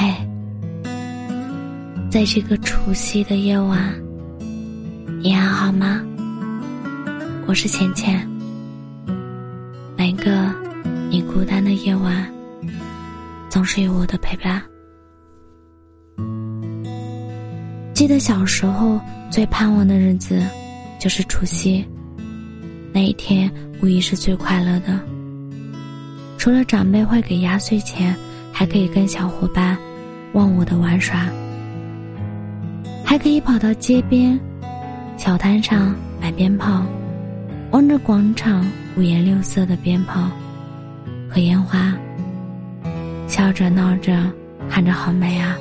嘿，在这个除夕的夜晚，你还好吗？我是浅浅。每个你孤单的夜晚，总是有我的陪伴。记得小时候最盼望的日子，就是除夕。那一天无疑是最快乐的。除了长辈会给压岁钱，还可以跟小伙伴忘我的玩耍，还可以跑到街边小摊上买鞭炮，望着广场五颜六色的鞭炮和烟花，笑着闹着，看着好美啊！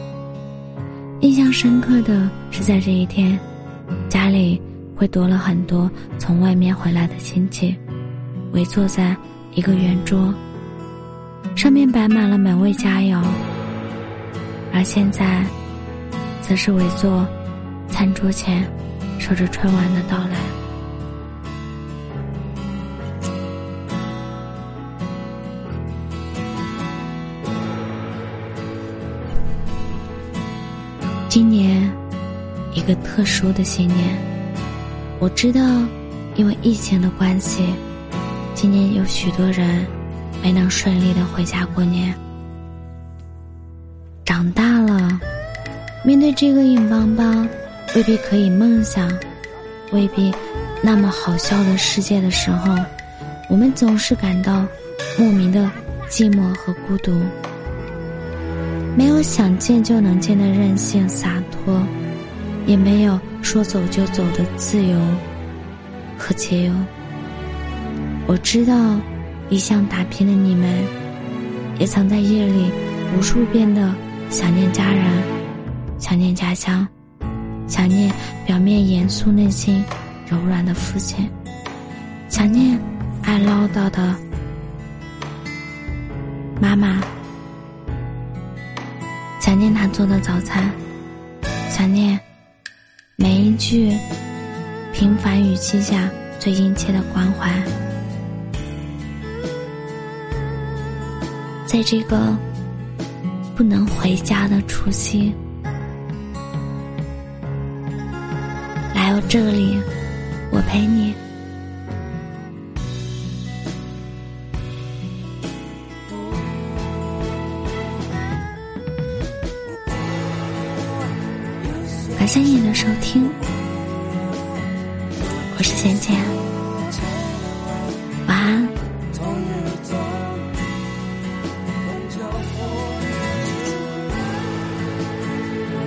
印象深刻的是，在这一天，家里会多了很多从外面回来的亲戚，围坐在一个圆桌，上面摆满了美味佳肴。而现在，则是围坐餐桌前，守着春晚的到来。今年，一个特殊的新年。我知道，因为疫情的关系，今年有许多人没能顺利的回家过年。长大了，面对这个硬邦邦、未必可以梦想、未必那么好笑的世界的时候，我们总是感到莫名的寂寞和孤独。没有想见就能见的任性洒脱，也没有说走就走的自由和自由。我知道，一向打拼的你们，也曾在夜里无数遍的想念家人，想念家乡，想念表面严肃内心柔软的父亲，想念爱唠叨的妈妈。想念他做的早餐，想念每一句平凡语气下最殷切的关怀。在这个不能回家的除夕，来到这里，我陪你。感谢你的收听，我是贤贤。